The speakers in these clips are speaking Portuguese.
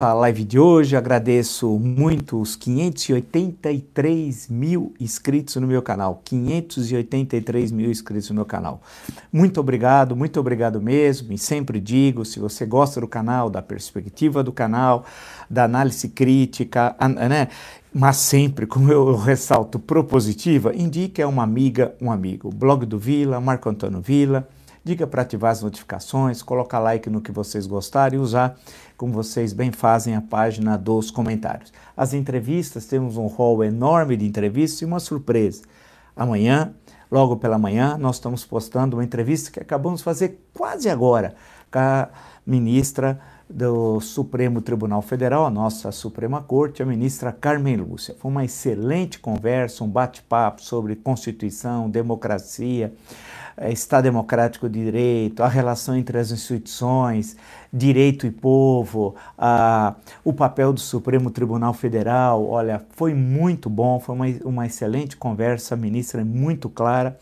a live de hoje. Agradeço muito os 583 mil inscritos no meu canal. 583 mil inscritos no meu canal. Muito obrigado, muito obrigado mesmo. E sempre digo: se você gosta do canal, da perspectiva do canal, da análise crítica, né? Mas sempre, como eu ressalto, propositiva, indique a uma amiga, um amigo. Blog do Vila, Marco Antônio Vila. Diga para ativar as notificações, colocar like no que vocês gostarem e usar como vocês bem fazem, a página dos comentários. As entrevistas, temos um hall enorme de entrevistas e uma surpresa. Amanhã, logo pela manhã, nós estamos postando uma entrevista que acabamos de fazer quase agora com a ministra do Supremo Tribunal Federal, a nossa Suprema Corte, a ministra Carmen Lúcia. Foi uma excelente conversa, um bate-papo sobre Constituição, democracia, Estado Democrático de Direito, a relação entre as instituições, direito e povo, a, o papel do Supremo Tribunal Federal. Olha, foi muito bom, foi uma, uma excelente conversa, a ministra é muito clara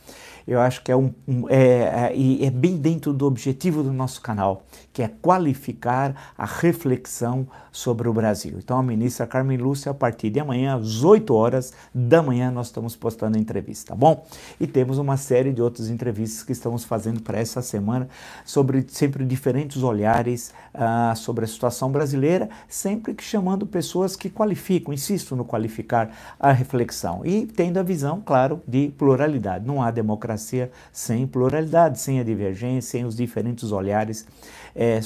eu acho que é, um, um é, é, é, bem dentro do objetivo do nosso canal, que é qualificar a reflexão sobre o Brasil. Então, a ministra Carmen Lúcia, a partir de amanhã, às 8 horas da manhã, nós estamos postando a entrevista, tá bom? E temos uma série de outras entrevistas que estamos fazendo para essa semana sobre sempre diferentes olhares uh, sobre a situação brasileira, sempre que chamando pessoas que qualificam, insisto no qualificar a reflexão e tendo a visão, claro, de pluralidade. Não há democracia democracia sem pluralidade, sem a divergência, sem os diferentes olhares é,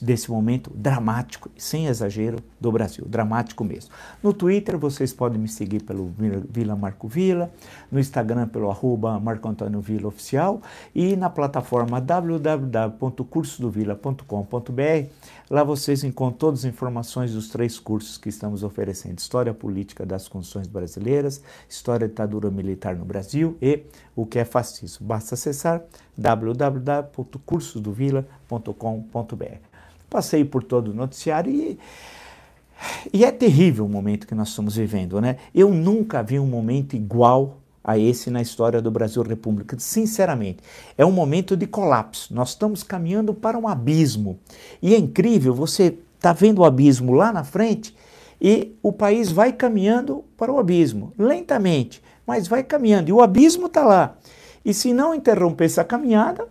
desse momento dramático, sem exagero, do Brasil. Dramático mesmo. No Twitter vocês podem me seguir pelo Vila Marco Vila, no Instagram pelo arroba Marco Antônio Vila Oficial e na plataforma www.cursodovila.com.br. Lá vocês encontram todas as informações dos três cursos que estamos oferecendo: História Política das Constituições Brasileiras, História da Ditadura Militar no Brasil e o que é fascismo. Basta acessar www.cursosdovila.com.br. Passei por todo o noticiário e, e é terrível o momento que nós estamos vivendo, né? Eu nunca vi um momento igual a esse na história do Brasil República. Sinceramente, é um momento de colapso. Nós estamos caminhando para um abismo. E é incrível, você está vendo o abismo lá na frente e o país vai caminhando para o abismo, lentamente, mas vai caminhando. E o abismo está lá. E se não interromper essa caminhada,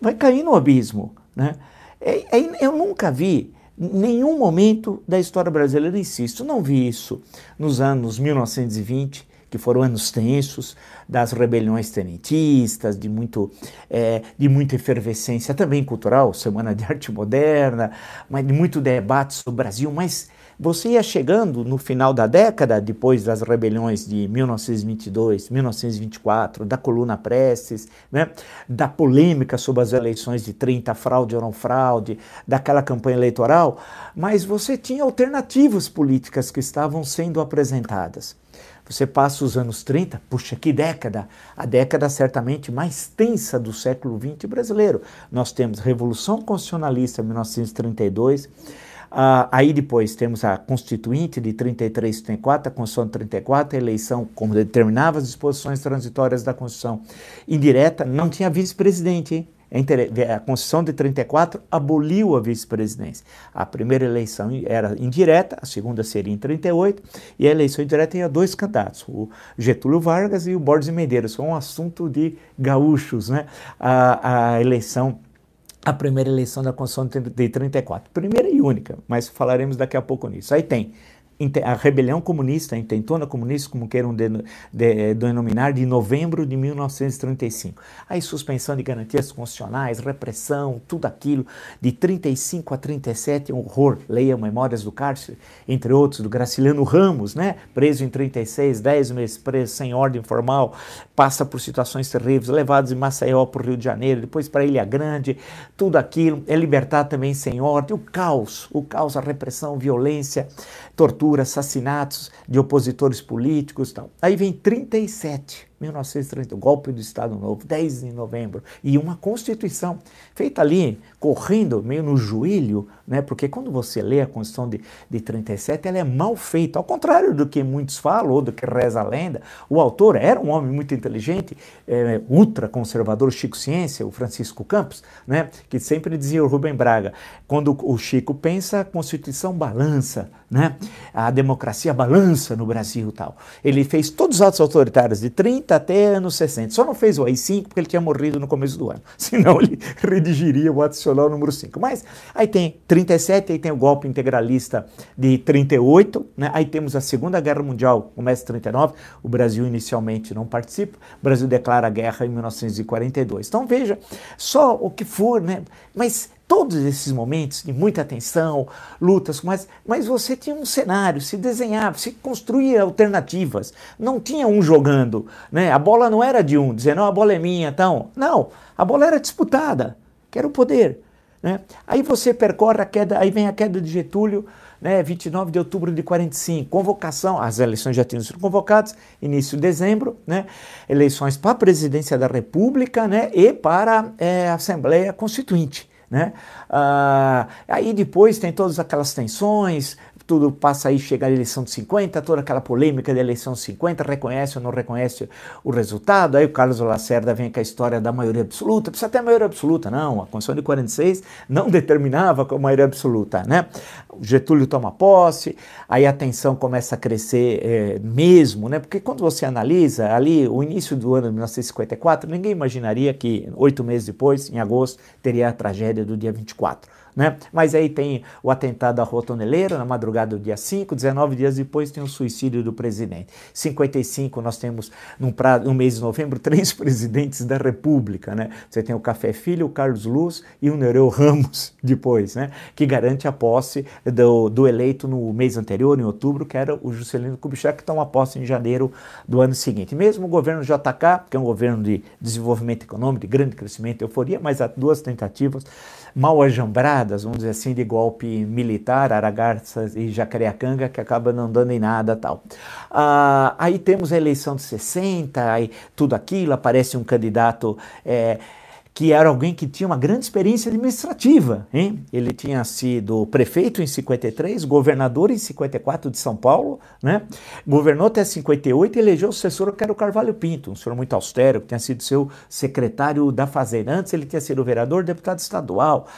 vai cair no abismo. Né? É, é, eu nunca vi nenhum momento da história brasileira, insisto, não vi isso nos anos 1920, que foram anos tensos, das rebeliões tenentistas, de, muito, é, de muita efervescência também cultural, Semana de Arte Moderna, mas de muito debate sobre o Brasil, mas você ia chegando no final da década, depois das rebeliões de 1922, 1924, da coluna Prestes, né, da polêmica sobre as eleições de 30, fraude ou não fraude, daquela campanha eleitoral, mas você tinha alternativas políticas que estavam sendo apresentadas. Você passa os anos 30, puxa, que década! A década certamente mais tensa do século XX brasileiro. Nós temos Revolução Constitucionalista, 1932, ah, aí depois temos a Constituinte de 33 e 34, a Constituição de 34, a eleição, como determinava as disposições transitórias da Constituição indireta, não tinha vice-presidente. A Constituição de 34 aboliu a vice-presidência. A primeira eleição era indireta, a segunda seria em 38, e a eleição indireta tinha dois candidatos, o Getúlio Vargas e o Borges Medeiros. Foi um assunto de gaúchos, né? A, a eleição a primeira eleição da Constituição de 34. Primeira e única, mas falaremos daqui a pouco nisso. Aí tem a rebelião comunista, a intentona comunista, como queiram de, denominar, de novembro de 1935. Aí suspensão de garantias constitucionais, repressão, tudo aquilo, de 35 a 37, um horror. Leia Memórias do Cárcere, entre outros, do Graciliano Ramos, né? preso em 36, 10 meses preso, sem ordem formal, passa por situações terríveis, levados em Maceió para o Rio de Janeiro, depois para Ilha Grande, tudo aquilo, é libertado também sem ordem, o caos, o caos, a repressão, violência, tortura, assassinatos de opositores políticos. Tal. Aí vem 37. 1930, o golpe do Estado Novo, 10 de novembro, e uma Constituição feita ali, correndo, meio no joelho, né? porque quando você lê a Constituição de, de 37, ela é mal feita, ao contrário do que muitos falam, ou do que reza a lenda, o autor era um homem muito inteligente, é, ultra-conservador, Chico Ciência, o Francisco Campos, né? que sempre dizia o Rubem Braga, quando o Chico pensa, a Constituição balança, né? a democracia balança no Brasil tal. Ele fez todos os atos autoritários de 30 até anos 60. Só não fez o AI-5 porque ele tinha morrido no começo do ano. Senão ele redigiria o adicional número 5. Mas aí tem 37, aí tem o golpe integralista de 38, né? aí temos a Segunda Guerra Mundial, começa em 39, o Brasil inicialmente não participa, o Brasil declara guerra em 1942. Então veja, só o que for, né? Mas todos esses momentos de muita tensão, lutas, mas, mas você tinha um cenário, se desenhava, se construía alternativas. Não tinha um jogando, né? A bola não era de um, dizendo, não, a bola é minha, então. Não, a bola era disputada, que era o poder. Né? Aí você percorre a queda, aí vem a queda de Getúlio, né, 29 de outubro de 45, convocação, as eleições já tinham sido convocadas, início de dezembro, né, eleições para a presidência da República né, e para é, a Assembleia Constituinte. Né? Ah, aí depois tem todas aquelas tensões, tudo passa aí, chega a eleição de 50, toda aquela polêmica da eleição de 50, reconhece ou não reconhece o resultado, aí o Carlos Lacerda vem com a história da maioria absoluta, precisa ter a maioria absoluta, não, a Constituição de 46 não determinava a maioria absoluta, né? O Getúlio toma posse, aí a tensão começa a crescer é, mesmo, né? Porque quando você analisa ali o início do ano de 1954, ninguém imaginaria que oito meses depois, em agosto, teria a tragédia do dia 24. Né? Mas aí tem o atentado à Rua Toneleira, na madrugada do dia 5, 19 dias depois tem o suicídio do presidente. 55 nós temos, num pra, no mês de novembro, três presidentes da República. Né? Você tem o Café Filho, o Carlos Luz e o Nereu Ramos depois, né? que garante a posse do, do eleito no mês anterior, em outubro, que era o Juscelino Kubitschek, que toma posse em janeiro do ano seguinte. Mesmo o governo JK, que é um governo de desenvolvimento econômico, de grande crescimento e euforia, mas há duas tentativas mal ajambradas, vamos dizer assim, de golpe militar, Aragarças e Jacareacanga, que acaba não dando em nada tal. Ah, aí temos a eleição de 60, aí tudo aquilo, aparece um candidato. É, que era alguém que tinha uma grande experiência administrativa. Hein? Ele tinha sido prefeito em 53, governador em 54 de São Paulo, né? governou até 58 e elegeu o sucessor que era o Carvalho Pinto, um senhor muito austero, que tinha sido seu secretário da Fazenda. Antes ele tinha sido vereador, deputado estadual.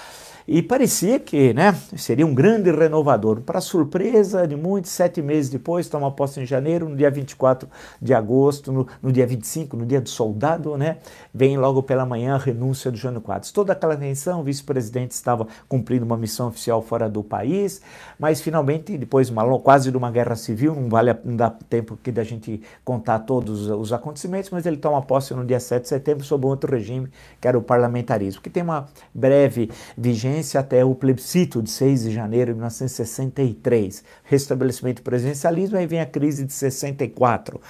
E parecia que né, seria um grande renovador. Para surpresa de muitos, sete meses depois, toma posse em janeiro, no dia 24 de agosto, no, no dia 25, no dia do soldado, né, vem logo pela manhã a renúncia do Jânio Quadros. Toda aquela tensão, o vice-presidente estava cumprindo uma missão oficial fora do país, mas finalmente, depois uma, quase de uma guerra civil, não, vale, não dá tempo aqui da gente contar todos os acontecimentos, mas ele toma posse no dia 7 de setembro sob outro regime, que era o parlamentarismo, que tem uma breve vigência até o plebiscito de 6 de janeiro de 1963, restabelecimento do presidencialismo, aí vem a crise de 64.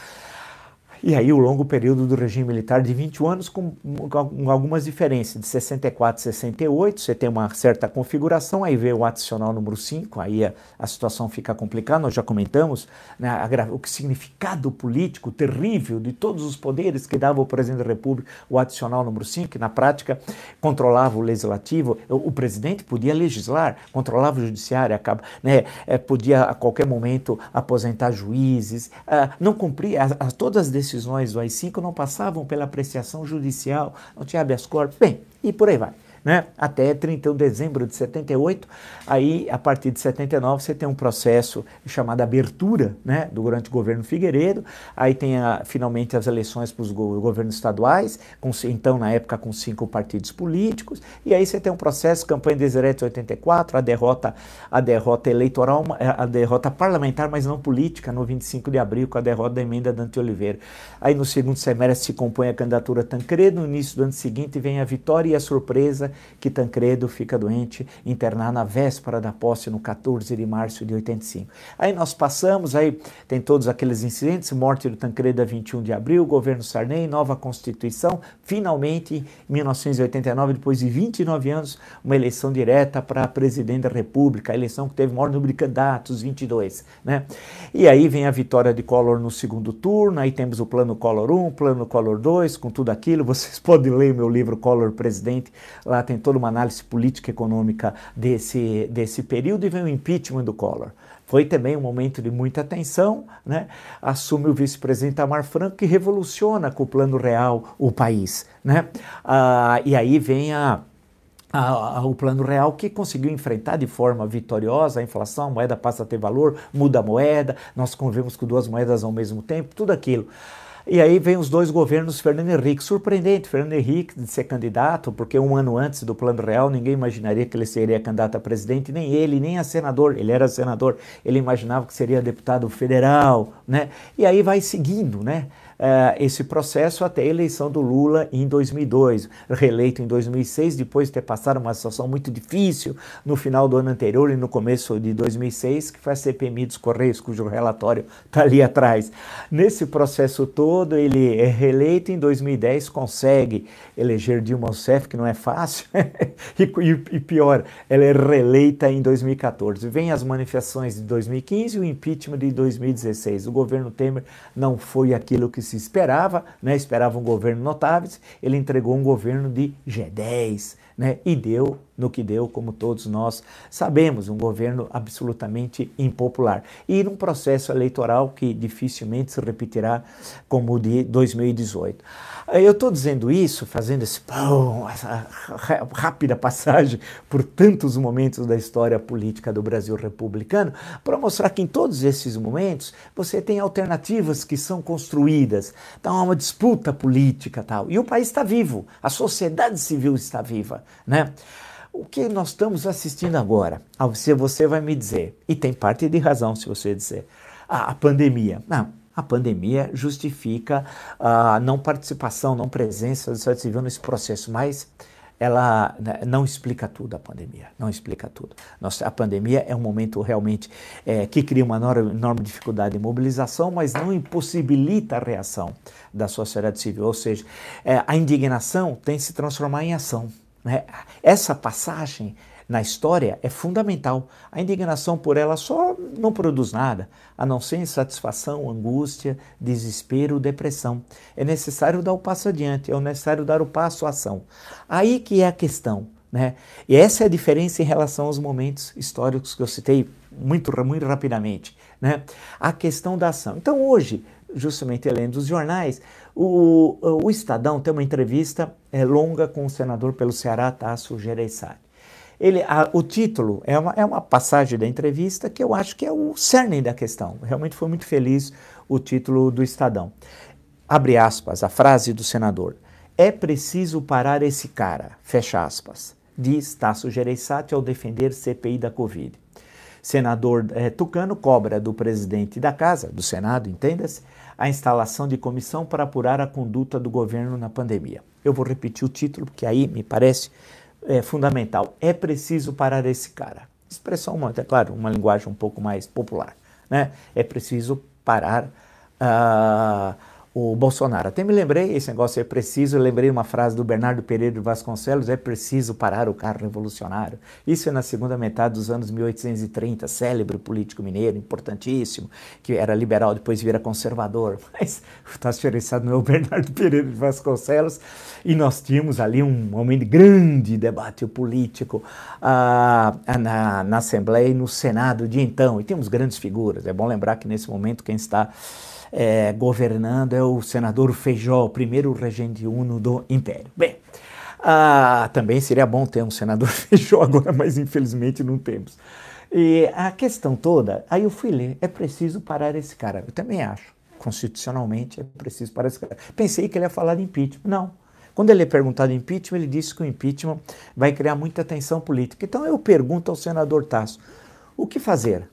E aí o longo período do regime militar de 21 anos com, com algumas diferenças, de 64 a 68, você tem uma certa configuração, aí vem o adicional número 5, aí a, a situação fica complicada, nós já comentamos né, a, o significado político terrível de todos os poderes que dava o presidente da República, o adicional número 5, que na prática controlava o legislativo, o, o presidente podia legislar, controlava o judiciário, acaba, né, é, podia a qualquer momento aposentar juízes, uh, não cumpria as, as, todas as decisões decisões do AI-5 não passavam pela apreciação judicial, não tinha habeas corpus, bem, e por aí vai né? até 31 de dezembro de 78. Aí, a partir de 79, você tem um processo chamado abertura né? durante o governo Figueiredo. Aí tem a, finalmente as eleições para os go governos estaduais, com, então na época com cinco partidos políticos. E aí você tem um processo, campanha de Deserete 84, a derrota, a derrota eleitoral, a derrota parlamentar, mas não política, no 25 de abril, com a derrota da emenda Dante Oliveira. Aí no segundo semestre se compõe a candidatura Tancredo, no início do ano seguinte vem a vitória e a surpresa que Tancredo fica doente, internado na véspera da posse, no 14 de março de 85. Aí nós passamos, aí tem todos aqueles incidentes, morte do Tancredo a 21 de abril, governo Sarney, nova Constituição, finalmente, em 1989, depois de 29 anos, uma eleição direta para presidente da República, a eleição que teve o maior número de candidatos, 22, né? E aí vem a vitória de Collor no segundo turno, aí temos o plano Collor 1, plano Collor 2, com tudo aquilo, vocês podem ler meu livro Collor Presidente, lá tem toda uma análise política e econômica desse, desse período, e vem o impeachment do Collor. Foi também um momento de muita tensão, né? assume o vice-presidente Amar Franco, que revoluciona com o plano real o país. Né? Ah, e aí vem a, a, a, o plano real que conseguiu enfrentar de forma vitoriosa a inflação, a moeda passa a ter valor, muda a moeda, nós convivemos com duas moedas ao mesmo tempo, tudo aquilo. E aí vem os dois governos Fernando Henrique. Surpreendente, Fernando Henrique de ser candidato, porque um ano antes do Plano Real ninguém imaginaria que ele seria candidato a presidente, nem ele, nem a senador. Ele era senador, ele imaginava que seria deputado federal, né? E aí vai seguindo, né? Uh, esse processo até a eleição do Lula em 2002, reeleito em 2006, depois de ter passado uma situação muito difícil no final do ano anterior e no começo de 2006, que foi a CPMI dos Correios, cujo relatório está ali atrás. Nesse processo todo, ele é reeleito em 2010, consegue eleger Dilma Rousseff, que não é fácil, e, e pior, ela é reeleita em 2014. Vem as manifestações de 2015 e o impeachment de 2016. O governo Temer não foi aquilo que se esperava, né? esperava um governo notáveis, ele entregou um governo de G10, né? e deu no que deu, como todos nós sabemos, um governo absolutamente impopular. E num processo eleitoral que dificilmente se repetirá como o de 2018. Eu estou dizendo isso, fazendo esse, pão, essa rápida passagem por tantos momentos da história política do Brasil republicano, para mostrar que em todos esses momentos você tem alternativas que são construídas, então uma disputa política tal, e o país está vivo, a sociedade civil está viva, né? O que nós estamos assistindo agora? Ah, se você vai me dizer, e tem parte de razão se você dizer, ah, a pandemia. Não, a pandemia justifica a não participação, não presença da sociedade civil nesse processo, mas ela né, não explica tudo a pandemia, não explica tudo. Nossa, a pandemia é um momento realmente é, que cria uma enorme, enorme, dificuldade de mobilização, mas não impossibilita a reação da sociedade civil, ou seja, é, a indignação tem que se transformar em ação. Né? Essa passagem na história é fundamental. A indignação por ela só não produz nada, a não ser insatisfação, angústia, desespero, depressão. É necessário dar o passo adiante, é necessário dar o passo à ação. Aí que é a questão. Né? E essa é a diferença em relação aos momentos históricos que eu citei muito, muito rapidamente. Né? A questão da ação. Então, hoje, justamente lendo os jornais, o, o Estadão tem uma entrevista é, longa com o senador pelo Ceará, Tasso Gereissati. Ele, a, o título é uma, é uma passagem da entrevista que eu acho que é o cerne da questão. Realmente foi muito feliz o título do Estadão. Abre aspas, a frase do senador. É preciso parar esse cara, fecha aspas, diz Tasso Gereissati ao defender CPI da Covid. Senador é, Tucano cobra do presidente da Casa, do Senado, entenda-se, a instalação de comissão para apurar a conduta do governo na pandemia. Eu vou repetir o título, porque aí me parece é, fundamental. É preciso parar esse cara. Expressão, é claro, uma linguagem um pouco mais popular. Né? É preciso parar uh, o Bolsonaro. Até me lembrei, esse negócio é preciso, lembrei uma frase do Bernardo Pereira de Vasconcelos, é preciso parar o carro revolucionário. Isso é na segunda metade dos anos 1830, célebre político mineiro, importantíssimo, que era liberal, depois vira conservador. Mas está diferenciado não é o Bernardo Pereira de Vasconcelos, e nós tínhamos ali um momento de grande debate político ah, na, na Assembleia e no Senado de então, e temos grandes figuras. É bom lembrar que nesse momento quem está é, governando é o senador Feijó, o primeiro regente uno do Império. Bem, ah, também seria bom ter um senador Feijó agora, mas infelizmente não temos. E a questão toda, aí eu fui ler, é preciso parar esse cara. Eu também acho, constitucionalmente é preciso parar esse cara. Pensei que ele ia falar de impeachment. Não. Quando ele é perguntado impeachment, ele disse que o impeachment vai criar muita tensão política. Então eu pergunto ao senador Tasso, o que fazer?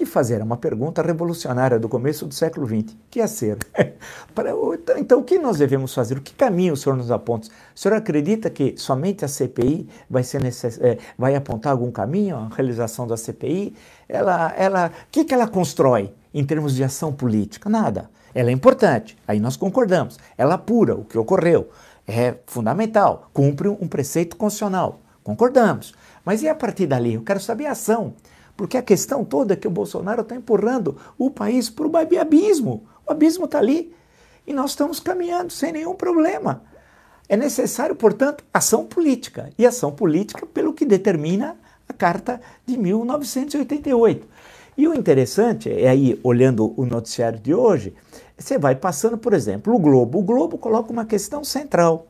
Que fazer uma pergunta revolucionária do começo do século XX, que é ser. Então, então, o que nós devemos fazer? O que caminho o senhor nos aponta? O senhor acredita que somente a CPI vai, ser necess... É, vai apontar algum caminho, a realização da CPI? Ela, ela, o que, que ela constrói em termos de ação política? Nada. Ela é importante, aí nós concordamos. Ela apura o que ocorreu, é fundamental, cumpre um preceito constitucional, concordamos. Mas e a partir dali? Eu quero saber a ação. Porque a questão toda é que o Bolsonaro está empurrando o país para o abismo. O abismo está ali. E nós estamos caminhando sem nenhum problema. É necessário, portanto, ação política. E ação política pelo que determina a Carta de 1988. E o interessante é aí, olhando o noticiário de hoje, você vai passando, por exemplo, o Globo. O Globo coloca uma questão central.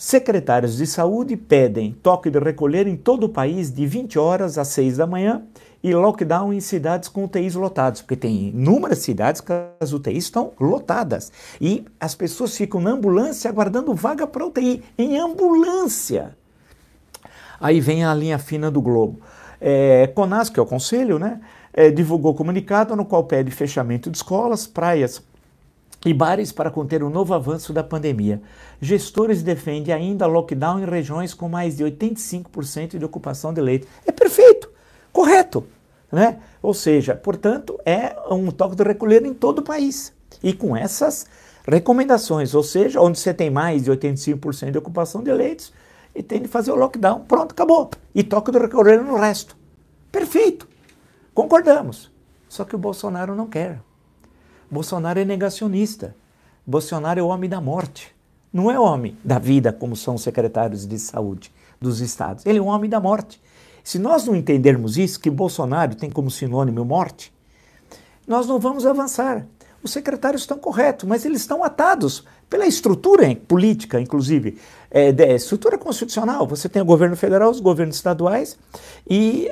Secretários de saúde pedem toque de recolher em todo o país de 20 horas às 6 da manhã e lockdown em cidades com UTIs lotados, porque tem inúmeras cidades que as UTIs estão lotadas e as pessoas ficam na ambulância aguardando vaga para UTI, em ambulância. Aí vem a linha fina do Globo. É, Conas, que é o conselho, né, é, divulgou comunicado no qual pede fechamento de escolas, praias, e bares para conter o novo avanço da pandemia. Gestores defendem ainda lockdown em regiões com mais de 85% de ocupação de leitos. É perfeito, correto. Né? Ou seja, portanto, é um toque de recolher em todo o país. E com essas recomendações, ou seja, onde você tem mais de 85% de ocupação de leitos, e tem de fazer o lockdown. Pronto, acabou. E toque de recolher no resto. Perfeito. Concordamos. Só que o Bolsonaro não quer. Bolsonaro é negacionista. Bolsonaro é o homem da morte. Não é homem da vida, como são os secretários de saúde dos estados. Ele é um homem da morte. Se nós não entendermos isso, que Bolsonaro tem como sinônimo morte, nós não vamos avançar. Os secretários estão corretos, mas eles estão atados pela estrutura política, inclusive, é, de, estrutura constitucional. Você tem o governo federal, os governos estaduais e,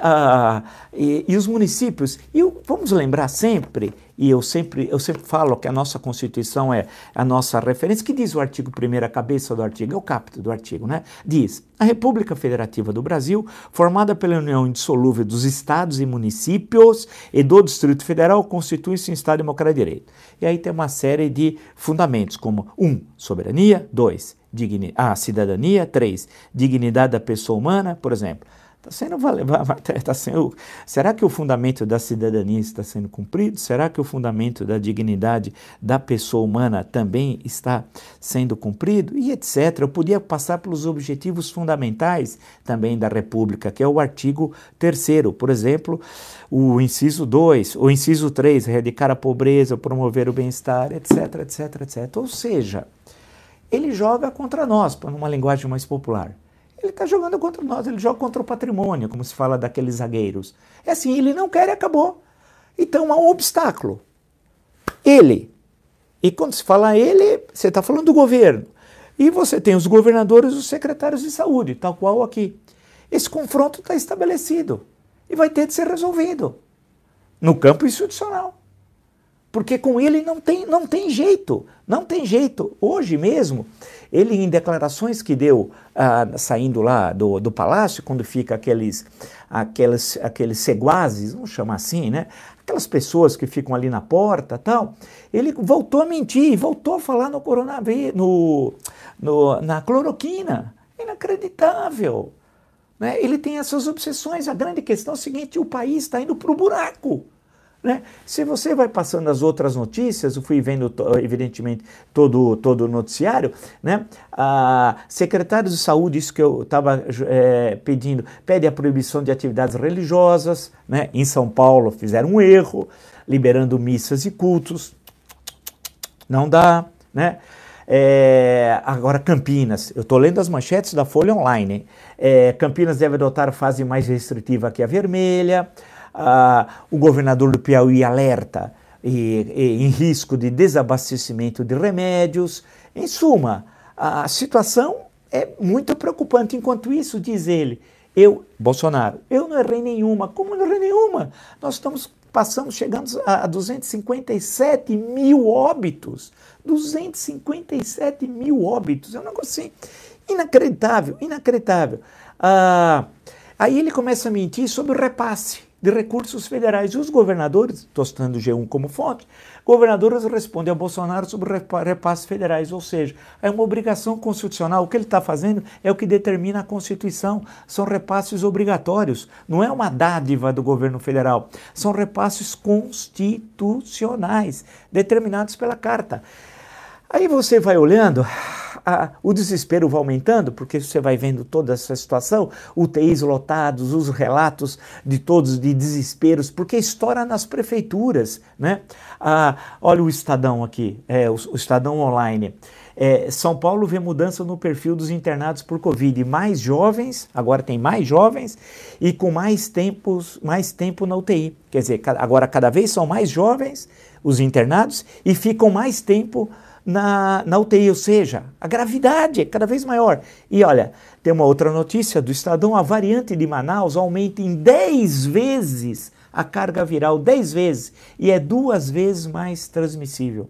e, e, os municípios. E vamos lembrar sempre, e eu sempre, eu sempre falo que a nossa Constituição é a nossa referência, que diz o artigo 1 a cabeça do artigo, é o capítulo do artigo, né? Diz, a República Federativa do Brasil, formada pela união indissolúvel dos estados e municípios e do Distrito Federal, constitui-se um Estado democrático de direito. E aí tem uma série de fundamentos, como um, soberania, dois, a cidadania, três, dignidade da pessoa humana, por exemplo. Tá sendo, tá sendo, será que o fundamento da cidadania está sendo cumprido? Será que o fundamento da dignidade da pessoa humana também está sendo cumprido? E etc. Eu podia passar pelos objetivos fundamentais também da República, que é o artigo 3 por exemplo, o inciso 2, o inciso 3, erradicar a pobreza, promover o bem-estar, etc, etc, etc. Ou seja, ele joga contra nós, para uma linguagem mais popular. Ele está jogando contra nós, ele joga contra o patrimônio, como se fala daqueles zagueiros. É assim, ele não quer e acabou. Então há um obstáculo. Ele. E quando se fala ele, você está falando do governo. E você tem os governadores e os secretários de saúde, tal qual aqui. Esse confronto está estabelecido e vai ter de ser resolvido no campo institucional. Porque com ele não tem, não tem jeito, não tem jeito. Hoje mesmo, ele em declarações que deu ah, saindo lá do, do palácio, quando fica aqueles, aqueles, aqueles seguazes, vamos chamar assim, né? Aquelas pessoas que ficam ali na porta tal, ele voltou a mentir, voltou a falar no coronavírus, no, no, na cloroquina. Inacreditável. Né? Ele tem essas obsessões. A grande questão é o seguinte: o país está indo para o buraco. Né? Se você vai passando as outras notícias, eu fui vendo, evidentemente, todo, todo o noticiário, né? a secretários de saúde, isso que eu estava é, pedindo, pede a proibição de atividades religiosas. Né? Em São Paulo fizeram um erro, liberando missas e cultos. Não dá. Né? É, agora, Campinas, eu estou lendo as manchetes da Folha Online. É, Campinas deve adotar fase mais restritiva que a vermelha ah, o governador do Piauí alerta e, e, em risco de desabastecimento de remédios. Em suma, a situação é muito preocupante. Enquanto isso, diz ele, eu, Bolsonaro, eu não errei nenhuma. Como não errei nenhuma? Nós estamos passamos, chegamos a 257 mil óbitos. 257 mil óbitos. É um negócio assim, inacreditável, inacreditável. Ah, aí ele começa a mentir sobre o repasse de recursos federais. E os governadores, estou citando o G1 como fonte, governadores respondem a Bolsonaro sobre repasses federais, ou seja, é uma obrigação constitucional. O que ele está fazendo é o que determina a Constituição. São repasses obrigatórios, não é uma dádiva do governo federal. São repasses constitucionais, determinados pela Carta. Aí você vai olhando, a, o desespero vai aumentando, porque você vai vendo toda essa situação, UTIs lotados, os relatos de todos de desesperos, porque estoura nas prefeituras. Né? Ah, olha o Estadão aqui, é, o, o Estadão Online. É, São Paulo vê mudança no perfil dos internados por Covid. Mais jovens, agora tem mais jovens e com mais, tempos, mais tempo na UTI. Quer dizer, agora cada vez são mais jovens os internados e ficam mais tempo na, na UTI, ou seja, a gravidade é cada vez maior. E olha, tem uma outra notícia do Estadão: a variante de Manaus aumenta em 10 vezes a carga viral, 10 vezes, e é duas vezes mais transmissível.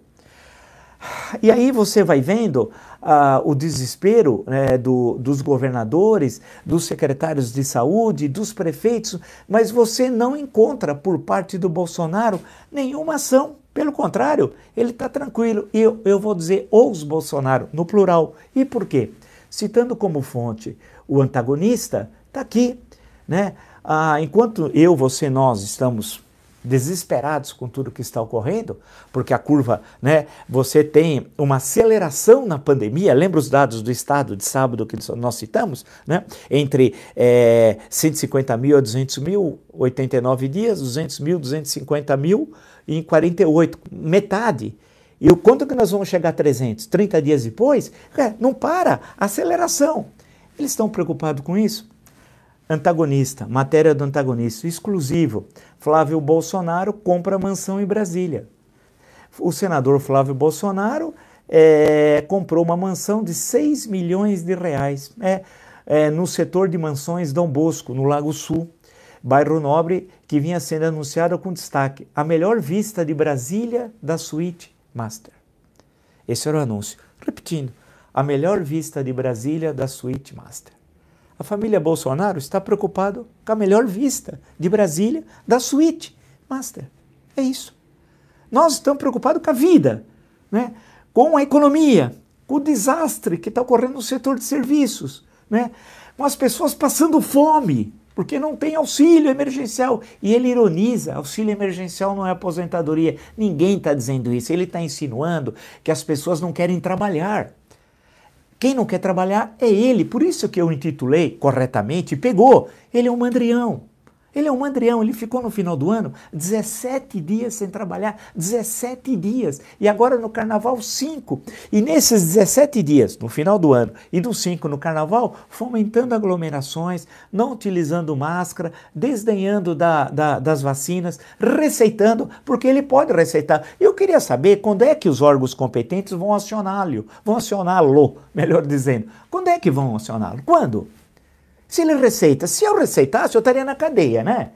E aí você vai vendo uh, o desespero né, do, dos governadores, dos secretários de saúde, dos prefeitos, mas você não encontra por parte do Bolsonaro nenhuma ação pelo contrário, ele está tranquilo. E eu, eu vou dizer os Bolsonaro, no plural. E por quê? Citando como fonte o antagonista, está aqui. Né? Ah, enquanto eu, você, nós estamos desesperados com tudo que está ocorrendo, porque a curva, né, você tem uma aceleração na pandemia, lembra os dados do Estado de sábado que nós citamos, né, entre é, 150 mil a 200 mil, 89 dias, 200 mil, 250 mil, em 48, metade. E o quanto que nós vamos chegar a 300? 30 dias depois? É, não para, aceleração. Eles estão preocupados com isso? Antagonista, matéria do antagonista, exclusivo. Flávio Bolsonaro compra mansão em Brasília. O senador Flávio Bolsonaro é, comprou uma mansão de 6 milhões de reais é, é, no setor de mansões Dom Bosco, no Lago Sul bairro nobre que vinha sendo anunciado com destaque: a melhor vista de Brasília da suíte Master. Esse era o anúncio. Repetindo, a melhor vista de Brasília da suíte Master. A família Bolsonaro está preocupada com a melhor vista de Brasília da suíte Master. É isso. Nós estamos preocupados com a vida, né? com a economia, com o desastre que está ocorrendo no setor de serviços, né? com as pessoas passando fome, porque não tem auxílio emergencial. E ele ironiza: auxílio emergencial não é aposentadoria. Ninguém está dizendo isso. Ele está insinuando que as pessoas não querem trabalhar. Quem não quer trabalhar é ele. Por isso que eu intitulei corretamente, pegou. Ele é um mandrião. Ele é um mandrião, ele ficou no final do ano 17 dias sem trabalhar, 17 dias. E agora no carnaval, 5. E nesses 17 dias, no final do ano, e dos 5 no carnaval, fomentando aglomerações, não utilizando máscara, desdenhando da, da, das vacinas, receitando, porque ele pode receitar. Eu queria saber quando é que os órgãos competentes vão acioná-lo, vão acioná-lo, melhor dizendo. Quando é que vão acioná-lo? Quando? Se ele receita, se eu receitasse, eu estaria na cadeia, né?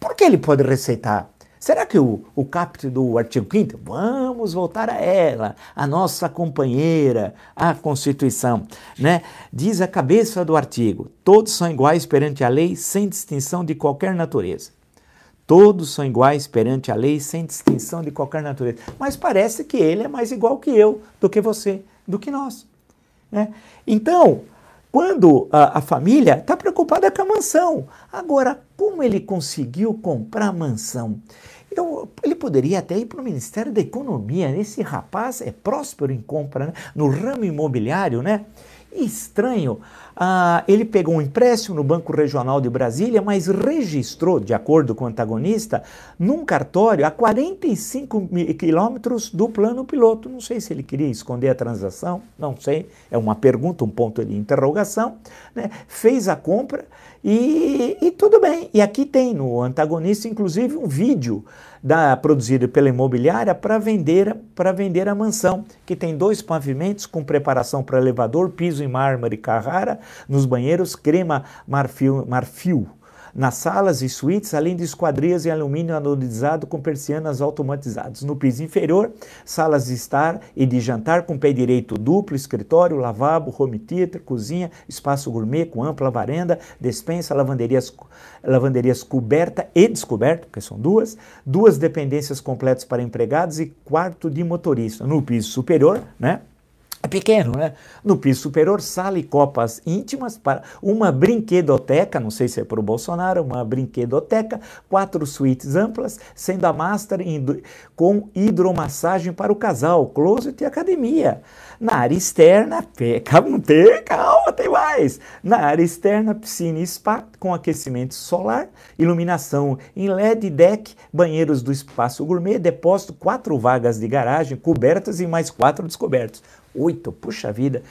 Por que ele pode receitar? Será que o, o caput do artigo 5 vamos voltar a ela, a nossa companheira, a Constituição, né? Diz a cabeça do artigo: todos são iguais perante a lei, sem distinção de qualquer natureza. Todos são iguais perante a lei, sem distinção de qualquer natureza. Mas parece que ele é mais igual que eu, do que você, do que nós. Né? Então, quando a, a família está preocupada com a mansão. Agora, como ele conseguiu comprar a mansão? Então, ele poderia até ir para o Ministério da Economia. Esse rapaz é próspero em compra, né? no ramo imobiliário, né? Estranho, ah, ele pegou um empréstimo no Banco Regional de Brasília, mas registrou, de acordo com o antagonista, num cartório a 45 quilômetros do plano piloto. Não sei se ele queria esconder a transação, não sei, é uma pergunta, um ponto de interrogação. Né? Fez a compra e, e tudo bem. E aqui tem no antagonista, inclusive, um vídeo da, produzido pela imobiliária para vender, vender a mansão, que tem dois pavimentos com preparação para elevador, piso em mármore Carrara, nos banheiros crema marfil, marfil nas salas e suítes, além de esquadrias em alumínio anodizado com persianas automatizadas. No piso inferior, salas de estar e de jantar com pé direito duplo, escritório, lavabo, home theater, cozinha, espaço gourmet com ampla varanda, despensa, lavanderias, lavanderias coberta e descoberta, que são duas, duas dependências completas para empregados e quarto de motorista. No piso superior, né? É pequeno, né? No piso superior, sala e copas íntimas para uma brinquedoteca, não sei se é para o Bolsonaro, uma brinquedoteca, quatro suítes amplas, sendo a master com hidromassagem para o casal, closet e academia. Na área externa, calma, calma, tem mais. Na área externa, piscina e spa com aquecimento solar, iluminação em LED, deck, banheiros do espaço gourmet, depósito, quatro vagas de garagem cobertas e mais quatro descobertos. Oito, puxa vida.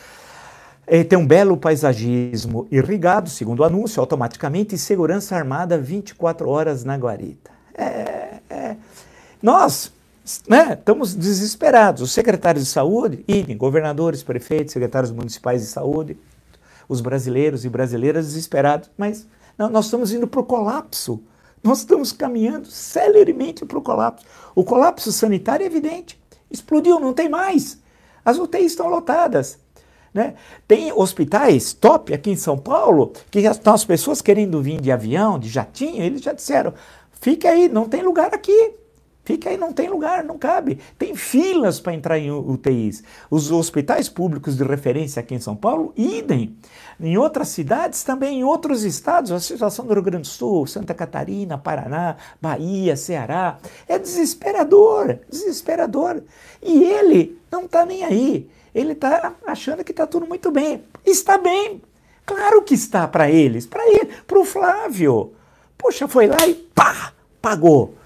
É, tem um belo paisagismo irrigado, segundo o anúncio, automaticamente, e segurança armada 24 horas na guarita. É, é. Nós né, estamos desesperados. Os secretários de saúde, idem, governadores, prefeitos, secretários municipais de saúde, os brasileiros e brasileiras desesperados, mas não, nós estamos indo para o colapso. Nós estamos caminhando celeremente para o colapso. O colapso sanitário é evidente. Explodiu, não tem mais. As UTIs estão lotadas. Né? Tem hospitais top aqui em São Paulo que estão as pessoas querendo vir de avião, de jatinho, eles já disseram: fica aí, não tem lugar aqui. Fica aí, não tem lugar, não cabe. Tem filas para entrar em UTIs. Os hospitais públicos de referência aqui em São Paulo, idem. Em outras cidades, também em outros estados, a situação do Rio Grande do Sul, Santa Catarina, Paraná, Bahia, Ceará, é desesperador, desesperador. E ele não está nem aí. Ele está achando que está tudo muito bem. Está bem. Claro que está para eles, para ele, para o Flávio. Poxa, foi lá e pá, pagou.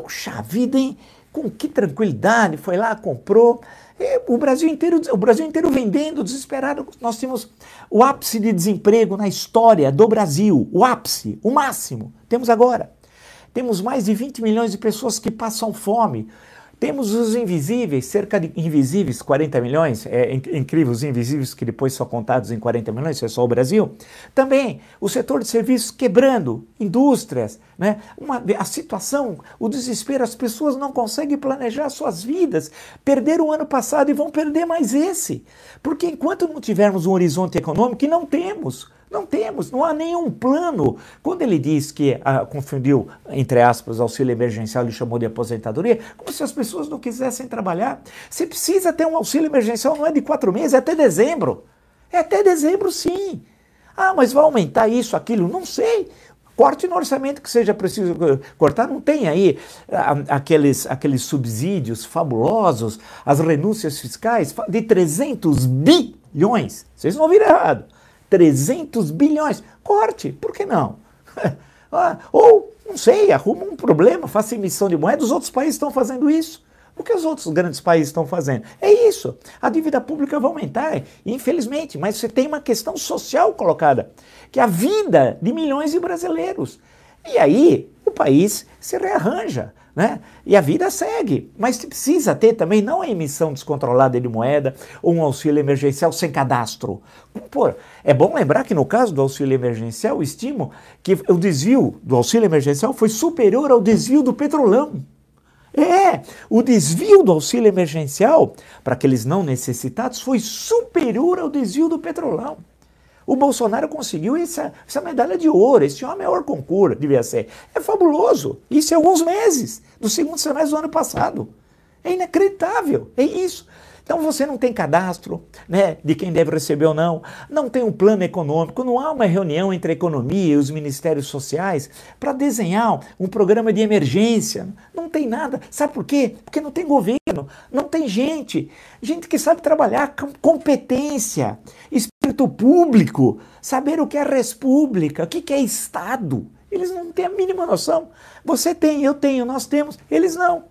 Puxa vida, hein? Com que tranquilidade, foi lá, comprou. E o Brasil inteiro, o Brasil inteiro vendendo, desesperado. Nós temos o ápice de desemprego na história do Brasil, o ápice, o máximo. Temos agora. Temos mais de 20 milhões de pessoas que passam fome. Temos os invisíveis, cerca de invisíveis, 40 milhões, é incrível os invisíveis que depois são contados em 40 milhões, isso é só o Brasil. Também o setor de serviços quebrando, indústrias, né? Uma, a situação, o desespero, as pessoas não conseguem planejar suas vidas. Perderam o ano passado e vão perder mais esse. Porque enquanto não tivermos um horizonte econômico, que não temos, não temos, não há nenhum plano. Quando ele diz que ah, confundiu, entre aspas, auxílio emergencial, ele chamou de aposentadoria, como se as pessoas não quisessem trabalhar. Você precisa ter um auxílio emergencial, não é de quatro meses, é até dezembro. É até dezembro, sim. Ah, mas vai aumentar isso, aquilo? Não sei. Corte no orçamento que seja preciso cortar. Não tem aí ah, aqueles, aqueles subsídios fabulosos, as renúncias fiscais de 300 bilhões. Vocês não ouviram errado. 300 bilhões. Corte, por que não? Ah, ou, não sei, arruma um problema, faça emissão de moeda. Os outros países estão fazendo isso. O que os outros grandes países estão fazendo? É isso. A dívida pública vai aumentar, infelizmente, mas você tem uma questão social colocada, que é a vida de milhões de brasileiros. E aí país se rearranja. Né? E a vida segue, mas precisa ter também não a emissão descontrolada de moeda ou um auxílio emergencial sem cadastro. Pô, é bom lembrar que no caso do auxílio emergencial, estimo que o desvio do auxílio emergencial foi superior ao desvio do petrolão. É, o desvio do auxílio emergencial para aqueles não necessitados foi superior ao desvio do petrolão. O Bolsonaro conseguiu essa, essa medalha de ouro. Esse homem é o maior concurso, devia ser. É fabuloso. Isso em alguns meses do segundo semestre do ano passado. É inacreditável. É isso. Então você não tem cadastro né, de quem deve receber ou não, não tem um plano econômico, não há uma reunião entre a economia e os ministérios sociais para desenhar um programa de emergência. Não tem nada. Sabe por quê? Porque não tem governo, não tem gente. Gente que sabe trabalhar, com competência, espírito público, saber o que é república, o que é Estado. Eles não têm a mínima noção. Você tem, eu tenho, nós temos, eles não.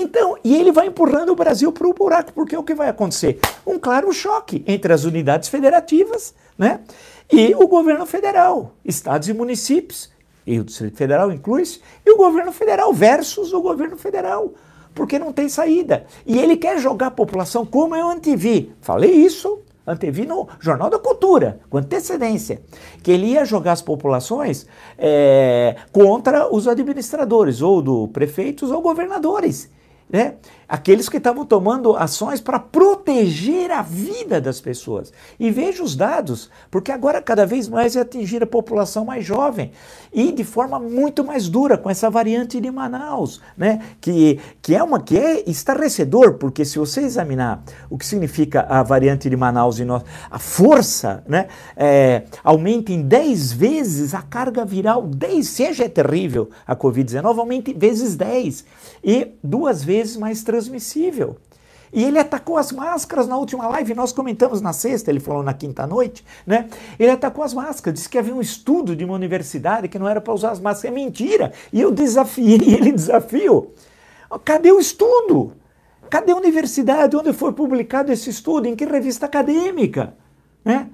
Então, e ele vai empurrando o Brasil para o buraco, porque o que vai acontecer? Um claro choque entre as unidades federativas né, e o governo federal, estados e municípios, e o Distrito Federal inclui-se, e o governo federal versus o governo federal, porque não tem saída. E ele quer jogar a população como eu antevi. Falei isso antevi no Jornal da Cultura, com antecedência, que ele ia jogar as populações é, contra os administradores, ou do prefeitos ou governadores né? Aqueles que estavam tomando ações para proteger a vida das pessoas. E veja os dados, porque agora cada vez mais é atingir a população mais jovem e de forma muito mais dura com essa variante de Manaus, né? que, que é uma que é estarrecedor, porque se você examinar o que significa a variante de Manaus e a força né? É, aumenta em 10 vezes a carga viral, 10, seja é terrível a Covid-19, aumenta em vezes 10 e duas vezes mais transmissível. E ele atacou as máscaras na última live, nós comentamos na sexta, ele falou na quinta noite, né? Ele atacou as máscaras, disse que havia um estudo de uma universidade que não era para usar as máscaras. É mentira! E eu desafiei ele, desafio. Cadê o estudo? Cadê a universidade? Onde foi publicado esse estudo? Em que revista acadêmica? Né?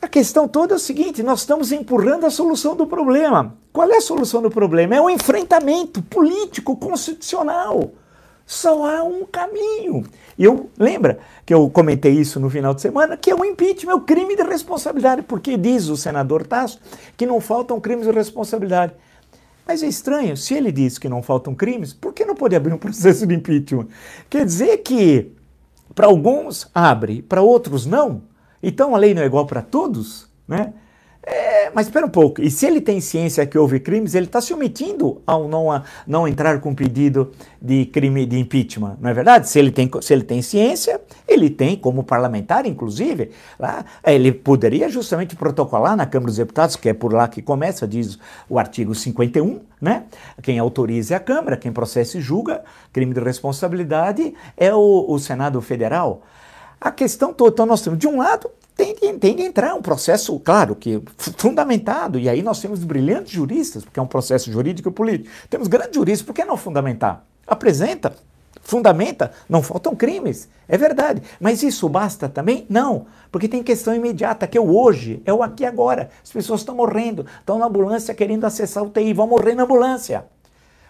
A questão toda é o seguinte: nós estamos empurrando a solução do problema. Qual é a solução do problema? É o enfrentamento político, constitucional. Só há um caminho. E eu lembra que eu comentei isso no final de semana, que é o impeachment, é o crime de responsabilidade, porque diz o senador Tasso que não faltam crimes de responsabilidade. Mas é estranho, se ele diz que não faltam crimes, por que não pode abrir um processo de impeachment? Quer dizer que para alguns abre, para outros não. Então a lei não é igual para todos, né? É, mas espera um pouco, e se ele tem ciência que houve crimes, ele está se omitindo ao não, a, não entrar com pedido de crime de impeachment, não é verdade? Se ele tem, se ele tem ciência, ele tem, como parlamentar, inclusive, lá, ele poderia justamente protocolar na Câmara dos Deputados, que é por lá que começa, diz o artigo 51, né? Quem autoriza é a Câmara, quem processa e julga, crime de responsabilidade é o, o Senado Federal. A questão toda, então nós temos, de um lado, tem, tem, tem, que entrar um processo, claro, que fundamentado, e aí nós temos brilhantes juristas, porque é um processo jurídico e político. Temos grandes juristas, por que não fundamentar? Apresenta, fundamenta, não faltam crimes, é verdade. Mas isso basta também? Não, porque tem questão imediata, que é o hoje, é o aqui agora. As pessoas estão morrendo, estão na ambulância querendo acessar o TI, vão morrer na ambulância.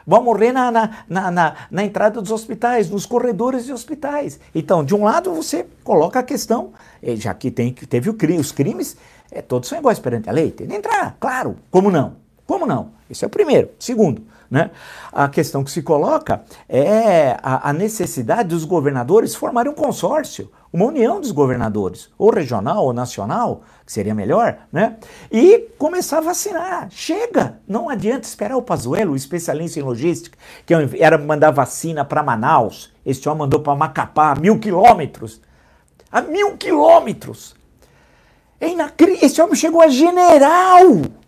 Vão morrer na, na, na, na, na entrada dos hospitais, nos corredores de hospitais. Então, de um lado, você coloca a questão, eh, já que tem, teve o os crimes, é, todos são iguais perante a lei, tem que entrar, claro. Como não? Como não? Esse é o primeiro. Segundo, né? A questão que se coloca é a, a, necessidade dos governadores formarem um consórcio, uma união dos governadores, ou regional ou nacional, que seria melhor, né? E começar a vacinar. Chega! Não adianta esperar o Pazuello, o especialista em logística, que era mandar vacina para Manaus. Este homem mandou para Macapá, a mil quilômetros. A mil quilômetros! É inacreditável. Esse homem chegou a general!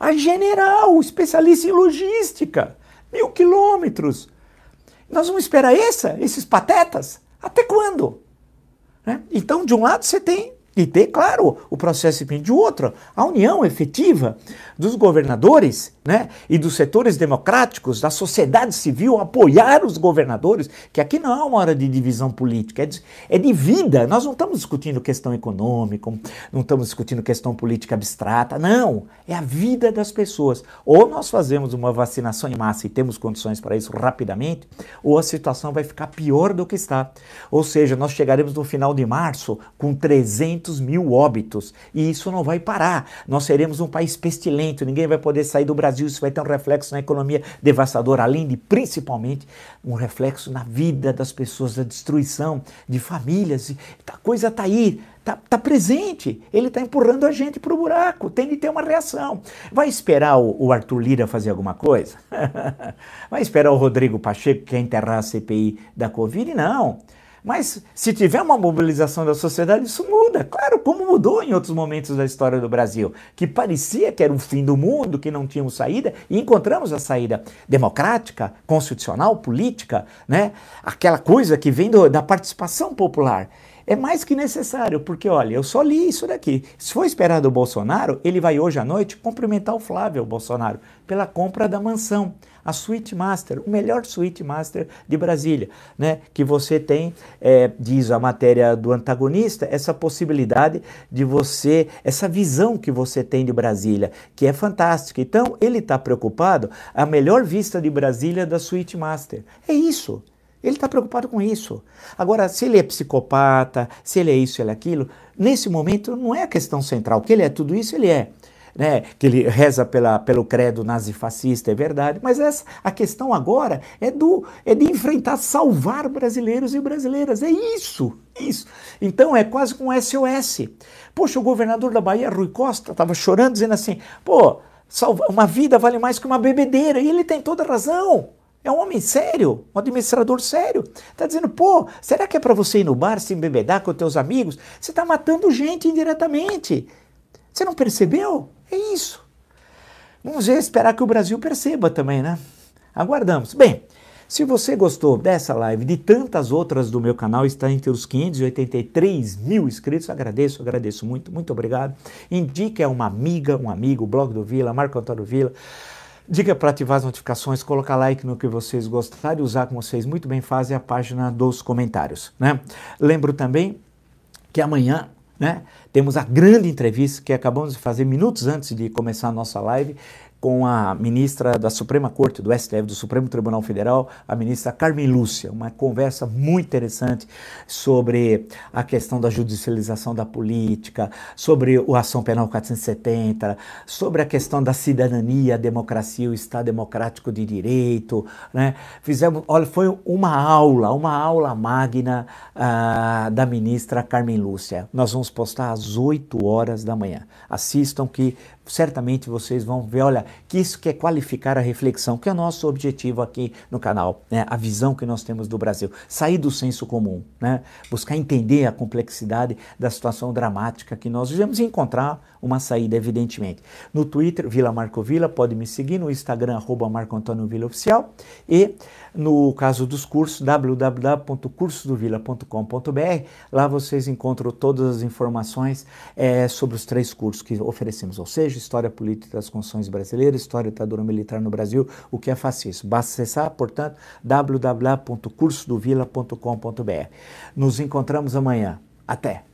A general, especialista em logística. Mil quilômetros. Nós vamos esperar essa, esses patetas? Até quando? Né? Então, de um lado, você tem e ter, claro, o processo de outro, a união efetiva dos governadores né, e dos setores democráticos, da sociedade civil, apoiar os governadores, que aqui não é uma hora de divisão política, é de, é de vida. Nós não estamos discutindo questão econômica, não estamos discutindo questão política abstrata, não. É a vida das pessoas. Ou nós fazemos uma vacinação em massa e temos condições para isso rapidamente, ou a situação vai ficar pior do que está. Ou seja, nós chegaremos no final de março com 300 200 mil óbitos. E isso não vai parar. Nós seremos um país pestilento, ninguém vai poder sair do Brasil. Isso vai ter um reflexo na economia devastador, além de, principalmente, um reflexo na vida das pessoas, da destruição de famílias. A coisa está aí. Está tá presente, ele está empurrando a gente para o buraco, tem de ter uma reação. Vai esperar o, o Arthur Lira fazer alguma coisa? Vai esperar o Rodrigo Pacheco que quer enterrar a CPI da Covid? Não. Mas se tiver uma mobilização da sociedade, isso muda. Claro, como mudou em outros momentos da história do Brasil, que parecia que era o fim do mundo, que não tínhamos saída, e encontramos a saída democrática, constitucional, política, né? Aquela coisa que vem do, da participação popular. É mais que necessário, porque olha, eu só li isso daqui. Se for esperado o Bolsonaro, ele vai hoje à noite cumprimentar o Flávio Bolsonaro pela compra da mansão a Suite Master, o melhor Suite Master de Brasília, né? Que você tem, é, diz a matéria do antagonista, essa possibilidade de você, essa visão que você tem de Brasília, que é fantástica. Então, ele está preocupado, a melhor vista de Brasília da Suite Master. É isso. Ele está preocupado com isso. Agora, se ele é psicopata, se ele é isso, ele é aquilo, nesse momento não é a questão central. Que ele é tudo isso, ele é. Né? Que ele reza pela, pelo credo nazifascista, é verdade. Mas essa, a questão agora é, do, é de enfrentar, salvar brasileiros e brasileiras. É isso, isso. Então é quase com um SOS. Poxa, o governador da Bahia, Rui Costa, estava chorando, dizendo assim: pô, salva, uma vida vale mais que uma bebedeira. E ele tem toda razão. É um homem sério, um administrador sério. Está dizendo, pô, será que é para você ir no bar se embebedar com teus amigos? Você está matando gente indiretamente. Você não percebeu? É isso. Vamos ver, esperar que o Brasil perceba também, né? Aguardamos. Bem, se você gostou dessa live, de tantas outras do meu canal, está entre os 583 mil inscritos, agradeço, agradeço muito, muito obrigado. Indique a uma amiga, um amigo, o blog do Vila, Marco Antônio Vila. Diga para ativar as notificações, colocar like no que vocês gostarem, usar como vocês muito bem fazem a página dos comentários. Né? Lembro também que amanhã né, temos a grande entrevista que acabamos de fazer minutos antes de começar a nossa live com a ministra da Suprema Corte, do STF, do Supremo Tribunal Federal, a ministra Carmen Lúcia. Uma conversa muito interessante sobre a questão da judicialização da política, sobre o Ação Penal 470, sobre a questão da cidadania, a democracia, o Estado democrático de direito. Né? Fizemos, olha, foi uma aula, uma aula magna uh, da ministra Carmen Lúcia. Nós vamos postar às 8 horas da manhã. Assistam que certamente vocês vão ver, olha, que isso quer qualificar a reflexão, que é o nosso objetivo aqui no canal, né? a visão que nós temos do Brasil, sair do senso comum, né? buscar entender a complexidade da situação dramática que nós vivemos e encontrar uma saída, evidentemente. No Twitter, Vila Marco Vila, pode me seguir, no Instagram, arroba Marco Antônio Vila Oficial e no caso dos cursos, www.cursodovila.com.br, lá vocês encontram todas as informações é, sobre os três cursos que oferecemos, ou seja, História Política das Constituições Brasileiras, História da Ditadura Militar no Brasil, o que é fascismo. Basta acessar, portanto, www.cursodovila.com.br. Nos encontramos amanhã. Até!